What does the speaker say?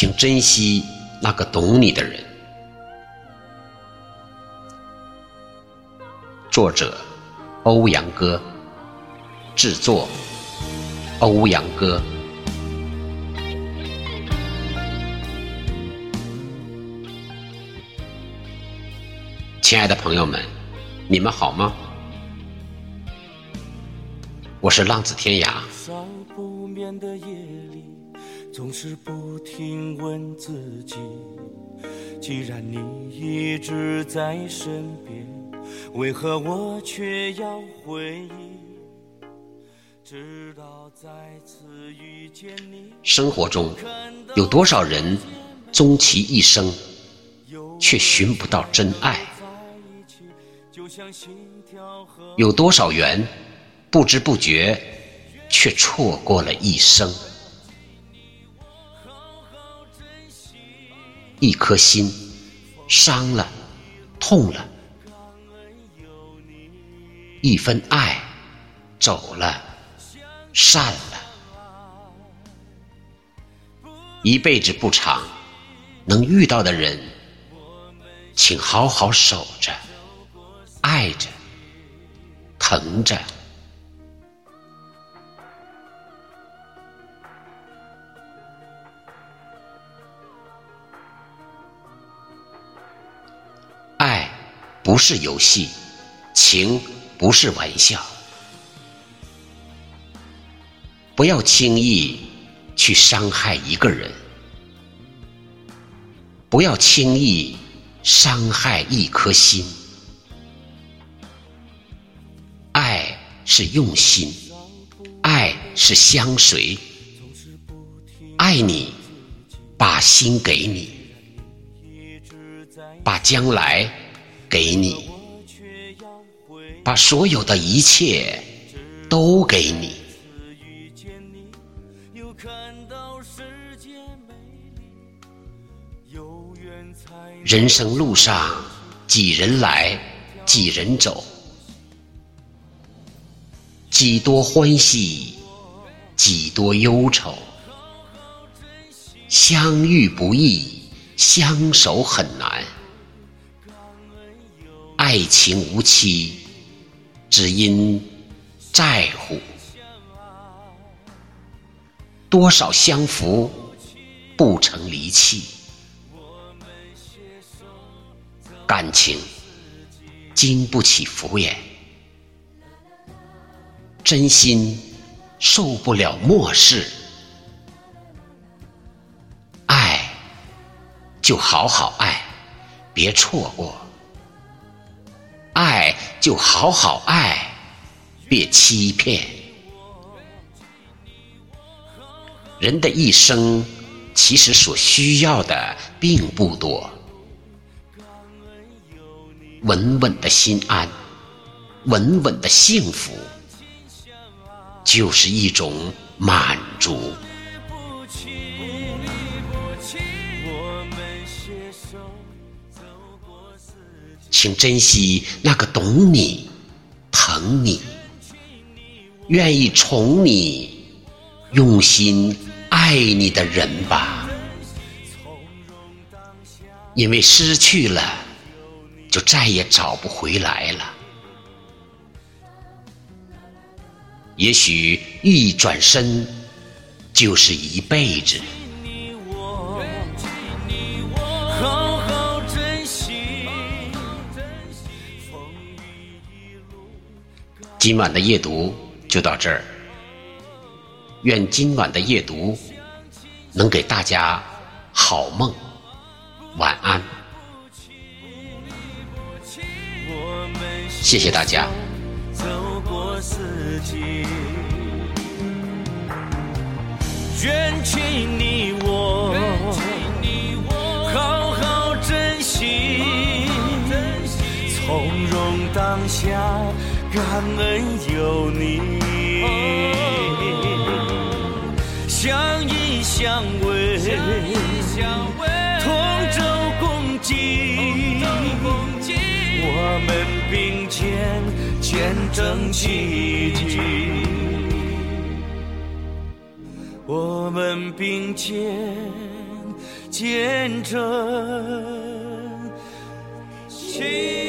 请珍惜那个懂你的人。作者：欧阳歌，制作：欧阳歌。亲爱的朋友们，你们好吗？我是浪子天涯。总是不停问自己，既然你一直在身边，为何我却要回忆？直到再次遇见你。生活中有多少人终其一生，却寻不到真爱？有多少缘，不知不觉却错过了一生？一颗心伤了，痛了；一份爱走了，散了。一辈子不长，能遇到的人，请好好守着，爱着，疼着。不是游戏，情不是玩笑，不要轻易去伤害一个人，不要轻易伤害一颗心。爱是用心，爱是相随，爱你，把心给你，把将来。给你，把所有的一切都给你。人生路上，几人来，几人走，几多欢喜，几多忧愁。相遇不易，相守很难。爱情无期，只因在乎。多少相扶，不曾离弃。感情经不起敷衍，真心受不了漠视。爱就好好爱，别错过。爱就好好爱，别欺骗。人的一生其实所需要的并不多，稳稳的心安，稳稳的幸福，就是一种满请珍惜那个懂你、疼你、愿意宠你、用心爱你的人吧。因为失去了，就再也找不回来了。也许一转身，就是一辈子。今晚的夜读就到这儿，愿今晚的夜读能给大家好梦，晚安，谢谢大家。愿请你我好好珍惜，从容当下。感恩有你，相依相偎，同舟共济，我们并肩见证奇迹，我们并肩见证。情。